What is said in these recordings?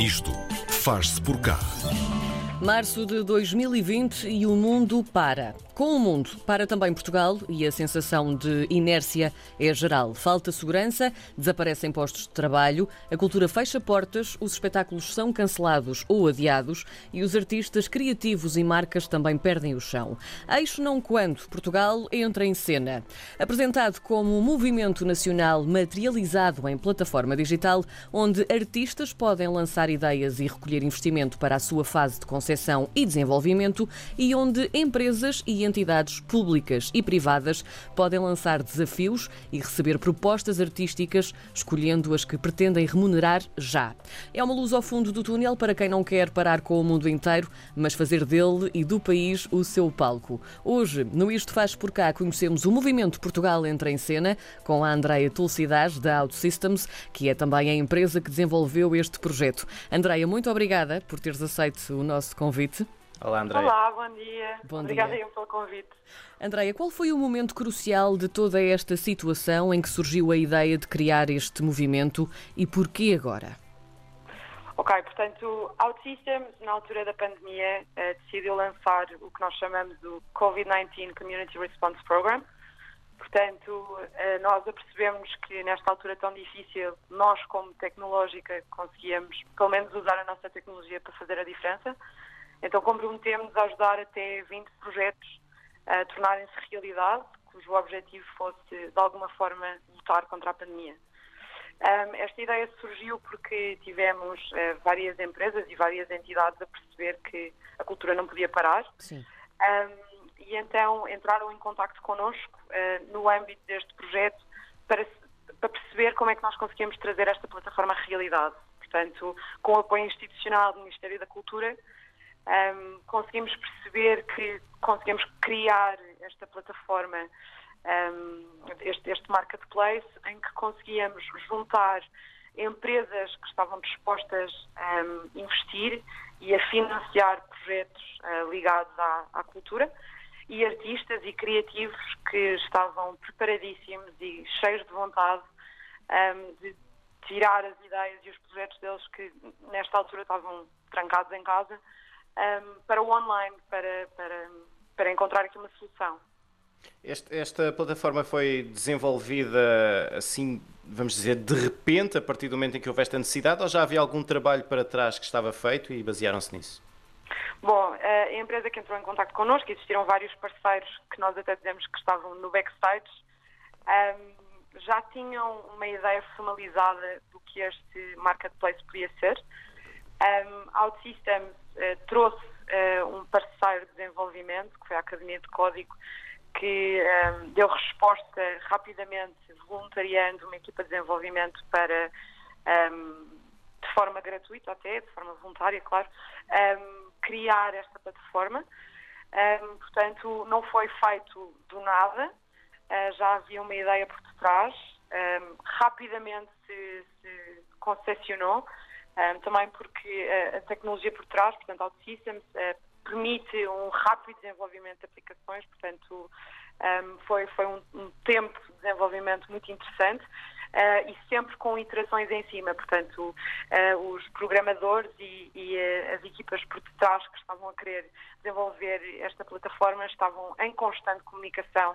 Isto faz-se por cá. Março de 2020 e o mundo para. Com o mundo, para também Portugal e a sensação de inércia é geral. Falta segurança, desaparecem postos de trabalho, a cultura fecha portas, os espetáculos são cancelados ou adiados e os artistas criativos e marcas também perdem o chão. Eixo não quando Portugal entra em cena. Apresentado como um movimento nacional materializado em plataforma digital, onde artistas podem lançar ideias e recolher investimento para a sua fase de e desenvolvimento e onde empresas e entidades públicas e privadas podem lançar desafios e receber propostas artísticas, escolhendo as que pretendem remunerar já. É uma luz ao fundo do túnel para quem não quer parar com o mundo inteiro, mas fazer dele e do país o seu palco. Hoje, no Isto Faz Por Cá, conhecemos o movimento Portugal Entra em Cena com a Andreia Tulsidaz, da OutSystems, que é também a empresa que desenvolveu este projeto. Andreia, muito obrigada por teres aceito o nosso convite. Olá, André. Olá, bom dia. Bom Obrigada dia. eu pelo convite. Andreia, qual foi o momento crucial de toda esta situação em que surgiu a ideia de criar este movimento e porquê agora? Ok, portanto, OutSystems, na altura da pandemia, eh, decidiu lançar o que nós chamamos do COVID-19 Community Response Program. Portanto, eh, nós apercebemos que nesta altura tão difícil, nós como tecnológica conseguíamos, pelo menos, usar a nossa tecnologia para fazer a diferença. Então comprometemos a ajudar até 20 projetos a tornarem-se realidade, cujo objetivo fosse, de alguma forma, lutar contra a pandemia. Esta ideia surgiu porque tivemos uh, várias empresas e várias entidades a perceber que a cultura não podia parar. Sim. Um, e então entraram em contato connosco uh, no âmbito deste projeto para, para perceber como é que nós conseguimos trazer esta plataforma à realidade. Portanto, com o apoio institucional do Ministério da Cultura, um, conseguimos perceber que conseguimos criar esta plataforma, um, este, este, marketplace, em que conseguíamos juntar empresas que estavam dispostas a um, investir e a financiar projetos uh, ligados à, à, cultura e artistas e criativos que estavam preparadíssimos e cheios de vontade de tirar as ideias e os projetos deles que nesta altura estavam trancados em casa um, para o online, para, para, para encontrar aqui uma solução. Este, esta plataforma foi desenvolvida assim, vamos dizer, de repente, a partir do momento em que houve esta necessidade, ou já havia algum trabalho para trás que estava feito e basearam-se nisso? Bom, a empresa que entrou em contato connosco, existiram vários parceiros que nós até dizemos que estavam no backstage, um, já tinham uma ideia formalizada do que este marketplace podia ser. Um, OutSystems uh, trouxe uh, um parceiro de desenvolvimento, que foi a Academia de Código, que um, deu resposta rapidamente, voluntariando uma equipa de desenvolvimento para, um, de forma gratuita até, de forma voluntária, claro, criar esta plataforma. portanto, não foi feito do nada, uh, já havia uma ideia por detrás, rapidamente se, se um, também porque a, a, tecnologia por trás, portanto, OutSystems, uh, permite um rápido desenvolvimento de aplicações, portanto, um, foi, foi um, um, tempo de desenvolvimento muito interessante. Uh, e sempre com iterações em cima. Portanto, uh, os programadores e, e uh, as equipas por detrás que estavam a querer desenvolver esta plataforma estavam em constante comunicação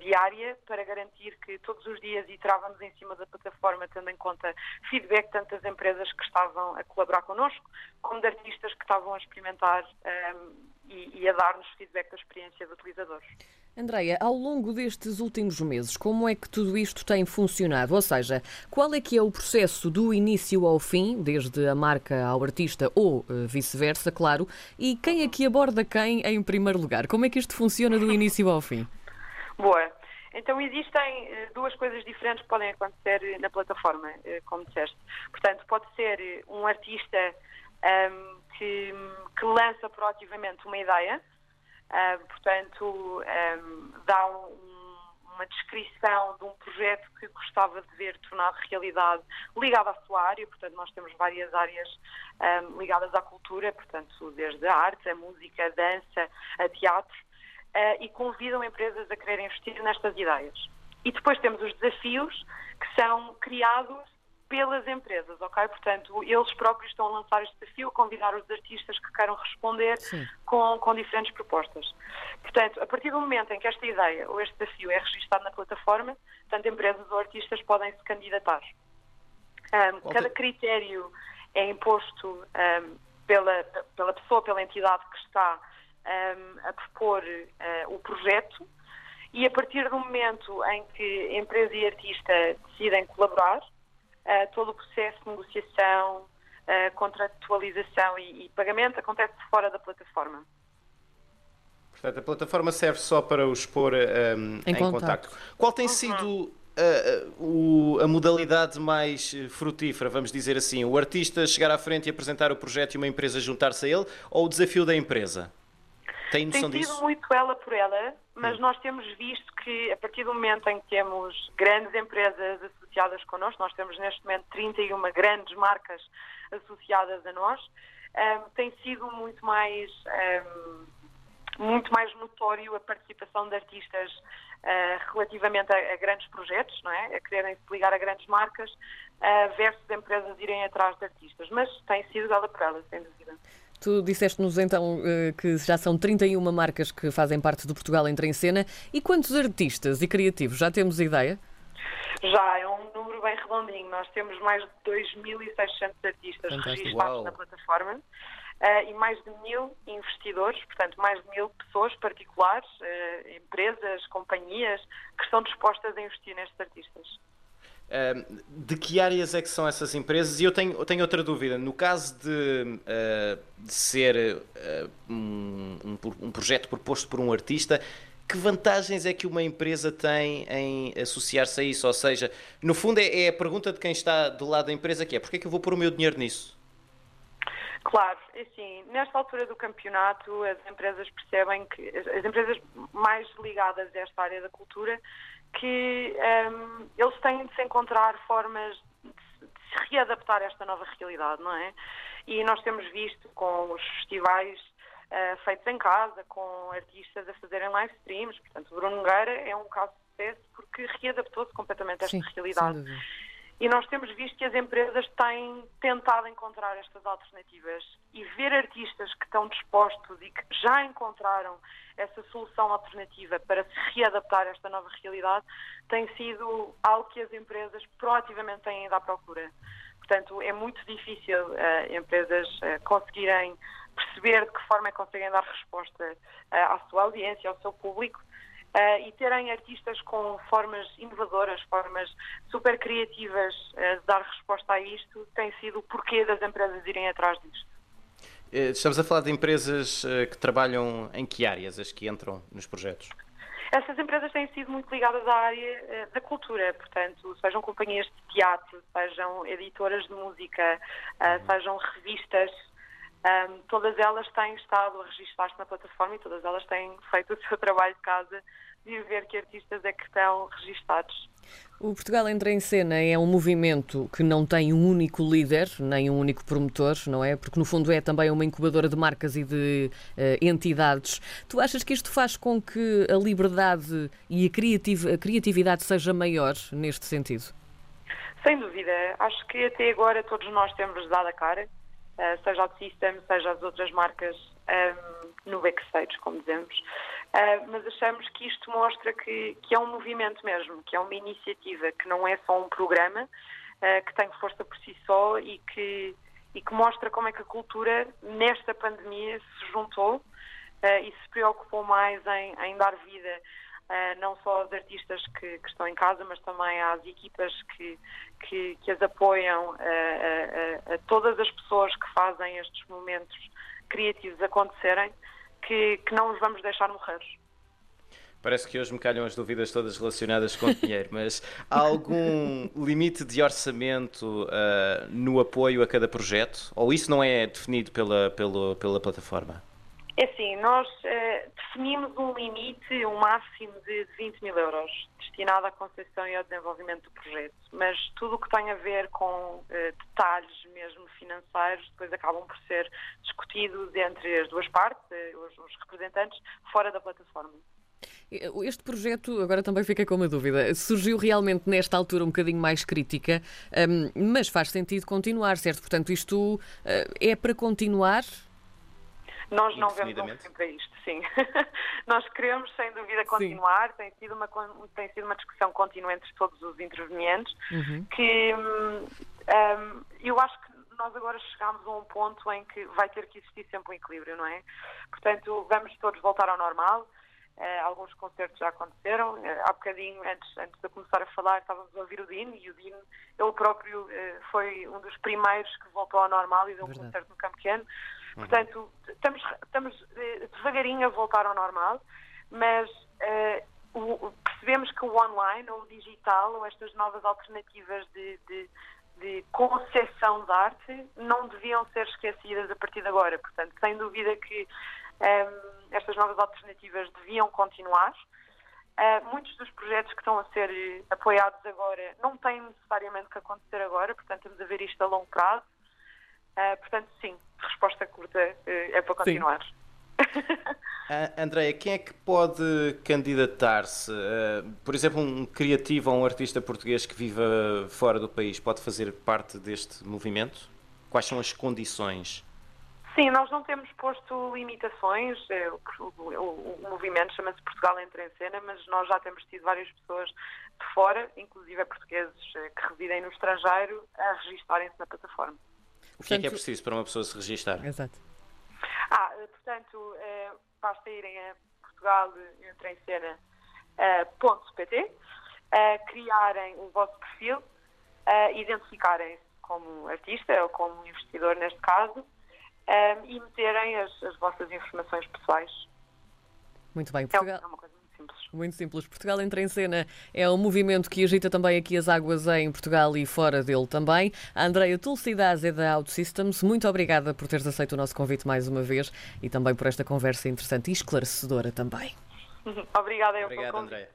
diária para garantir que todos os dias iterávamos em cima da plataforma, tendo em conta feedback tanto das empresas que estavam a colaborar connosco, como de artistas que estavam a experimentar um, e, e a dar-nos feedback da experiência do utilizador. Andreia, ao longo destes últimos meses, como é que tudo isto tem funcionado? Ou seja, qual é que é o processo do início ao fim, desde a marca ao artista ou uh, vice-versa, claro, e quem é que aborda quem em primeiro lugar? Como é que isto funciona do início ao fim? Boa. Então existem uh, duas coisas diferentes que podem acontecer na plataforma, como disseste. Portanto, pode ser um artista um, que, que lança proativamente uma ideia, Uh, portanto, um, dá um, uma descrição de um projeto que gostava de ver tornado realidade ligado à sua área. Portanto, nós temos várias áreas um, ligadas à cultura, portanto, desde a arte, a música, a dança, a teatro, uh, e convidam empresas a querer investir nestas ideias. E depois temos os desafios que são criados pelas empresas, ok? Portanto, eles próprios estão a lançar este desafio, a convidar os artistas que queiram responder com, com diferentes propostas. Portanto, a partir do momento em que esta ideia ou este desafio é registado na plataforma, tanto empresas ou artistas podem se candidatar. Um, cada critério é imposto um, pela, pela pessoa, pela entidade que está um, a propor uh, o projeto e a partir do momento em que empresa e artista decidem colaborar, uh, todo o processo de negociação, uh, contratualização e, e, pagamento acontece fora da plataforma. Portanto, a plataforma serve só para os pôr um, em, em contato. Qual tem uhum. sido a, a, a, modalidade mais frutífera, vamos dizer assim? O artista chegar à frente e apresentar o projeto e uma empresa juntar-se a ele ou o desafio da empresa? Tem noção Tem sido disso? muito ela por ela, mas hum. nós temos visto que a partir do momento em que temos grandes empresas associadas connosco, nós temos neste momento 31 grandes marcas associadas a nós, um, tem sido muito mais um, muito mais notório a participação de artistas uh, relativamente a, a, grandes projetos, não é? A quererem se ligar a grandes marcas uh, versus empresas irem atrás de artistas. Mas tem sido ela por ela, sem dúvida. Tu disseste-nos então eh, que já são 31 marcas que fazem parte do Portugal Entra em Cena. E quantos artistas e criativos? Já temos ideia? Já, é um número bem redondinho. Nós temos mais de 2.600 artistas Fantástico. registrados Uau. na plataforma uh, e mais de mil investidores, portanto, mais de mil pessoas particulares, uh, empresas, companhias, que estão dispostas a investir nestes artistas de que áreas é que são essas empresas? E eu tenho, eu tenho outra dúvida. No caso de, uh, de ser uh, um, um, projeto proposto por um artista, que vantagens é que uma empresa tem em associar-se a isso? Ou seja, no fundo é, é, a pergunta de quem está do lado da empresa que é, porquê é que eu vou pôr o meu dinheiro nisso? Claro, assim, nesta altura do campeonato as empresas percebem que, as empresas mais ligadas a esta área da cultura, que um, eles têm de se encontrar formas de se readaptar a esta nova realidade, não é? E nós temos visto com os festivais uh, feitos em casa, com artistas a fazerem live streams, portanto, Bruno Nogueira é um caso de sucesso porque readaptou-se completamente a esta Sim, realidade. E nós temos visto que as empresas têm tentado encontrar estas alternativas e ver artistas que estão dispostos e que já encontraram essa solução alternativa para se readaptar a esta nova realidade tem sido algo que as empresas proativamente têm ido à procura. Portanto, é muito difícil uh, empresas uh, conseguirem perceber de que forma é conseguem dar resposta uh, à sua audiência, ao seu público Uh, e terem artistas com formas inovadoras, formas super criativas uh, de dar resposta a isto, tem sido o porquê das empresas irem atrás disto. Eh, estamos a falar de empresas que trabalham em que áreas, as que entram nos projetos? Essas empresas têm sido muito ligadas à área da cultura, portanto, sejam companhias de teatro, sejam editoras de música, uhum. sejam revistas, um, todas elas têm estado a registrar-se na plataforma e todas elas têm feito o seu trabalho de casa de ver que artistas é que estão registados. O Portugal Entra em Cena é um movimento que não tem um único líder, nem um único promotor, não é? Porque no fundo é também uma incubadora de marcas e de uh, entidades. Tu achas que isto faz com que a liberdade e a, criativ a criatividade seja maior neste sentido? Sem dúvida. Acho que até agora todos nós temos dado a cara seja o System, seja as outras marcas um, ehm, no backstage, como dizemos. Uh, mas achamos que isto mostra que, que é um movimento mesmo, que é uma iniciativa, que não é só um programa, uh, que tem força por si só e que, e que mostra como é que a cultura, nesta pandemia, se juntou uh, e se preocupou mais em, em dar vida Uh, não só aos artistas que, que, estão em casa, mas também às equipas que, que, que as apoiam, uh, uh, a todas as pessoas que fazem estes momentos criativos acontecerem, que, que não os vamos deixar morrer. Parece que hoje me calham as dúvidas todas relacionadas com dinheiro, mas há algum limite de orçamento no apoio a cada projeto? Ou isso não é definido pela, pela, pela plataforma? É assim, nós uh, definimos um limite, um máximo de 20 mil euros destinado à concepção e ao desenvolvimento do projeto, mas tudo o que tem a ver com uh, detalhes mesmo financeiros depois acabam por ser discutidos entre as duas partes, uh, os, os representantes, fora da plataforma. Este projeto, agora também fiquei com uma dúvida, surgiu realmente nesta altura um bocadinho mais crítica, um, mas faz sentido continuar, certo? Portanto, isto é para continuar? Nós não vemos um fim para isto, sim. Nós queremos, sem dúvida, continuar. Tem sido, uma, tem sido uma discussão contínua entre todos os intervenientes uhum. que um, um, eu acho que nós agora chegamos a um ponto em que vai ter que existir sempre um equilíbrio, não é? Portanto, vamos todos voltar ao normal. Uh, alguns concertos já aconteceram. Uh, há bocadinho, antes, antes de começar a falar, estávamos a ouvir o Dino e o Dino, ele próprio uh, foi um dos primeiros que voltou ao normal e deu um Verdade. concerto no Campo Pequeno. Portanto, estamos, estamos devagarinho a voltar ao normal, mas o, percebemos que o online ou o digital ou estas novas alternativas de, de de concepção de arte não deviam ser esquecidas a partir de agora. Portanto, sem dúvida que um, ehm, estas novas alternativas deviam continuar. Uh, muitos dos projetos que estão a ser apoiados agora não têm necessariamente que acontecer agora, portanto, estamos a ver isto a longo prazo. Uh, portanto, sim, resposta curta uh, é para continuar. Uh, Andréia, quem é que pode candidatar-se? Uh, por exemplo, um criativo ou um artista português que viva fora do país pode fazer parte deste movimento? Quais são as condições? Sim, nós não temos posto limitações. É, o, o, o movimento chama-se Portugal Entra em Cena, mas nós já temos tido várias pessoas de fora, inclusive portugueses eh, que residem no estrangeiro, a registarem-se na plataforma. O que é que é preciso para uma pessoa se registrar? Exato. Ah, portanto, é, basta irem a Portugal Entra em Cena uh, .pt, uh, criarem o vosso perfil, uh, identificarem-se como artista ou como investidor neste caso um, e meterem as, as, vossas informações pessoais. Muito bem, Portugal. É uma coisa simples. Muito simples. Portugal entra em cena é um movimento que agita também aqui as águas em Portugal e fora dele também. A Andreia Tulsidaz é da OutSystems. Muito obrigada por teres aceito o nosso convite mais uma vez e também por esta conversa interessante e esclarecedora também. Obrigada, eu Obrigado, Andréia.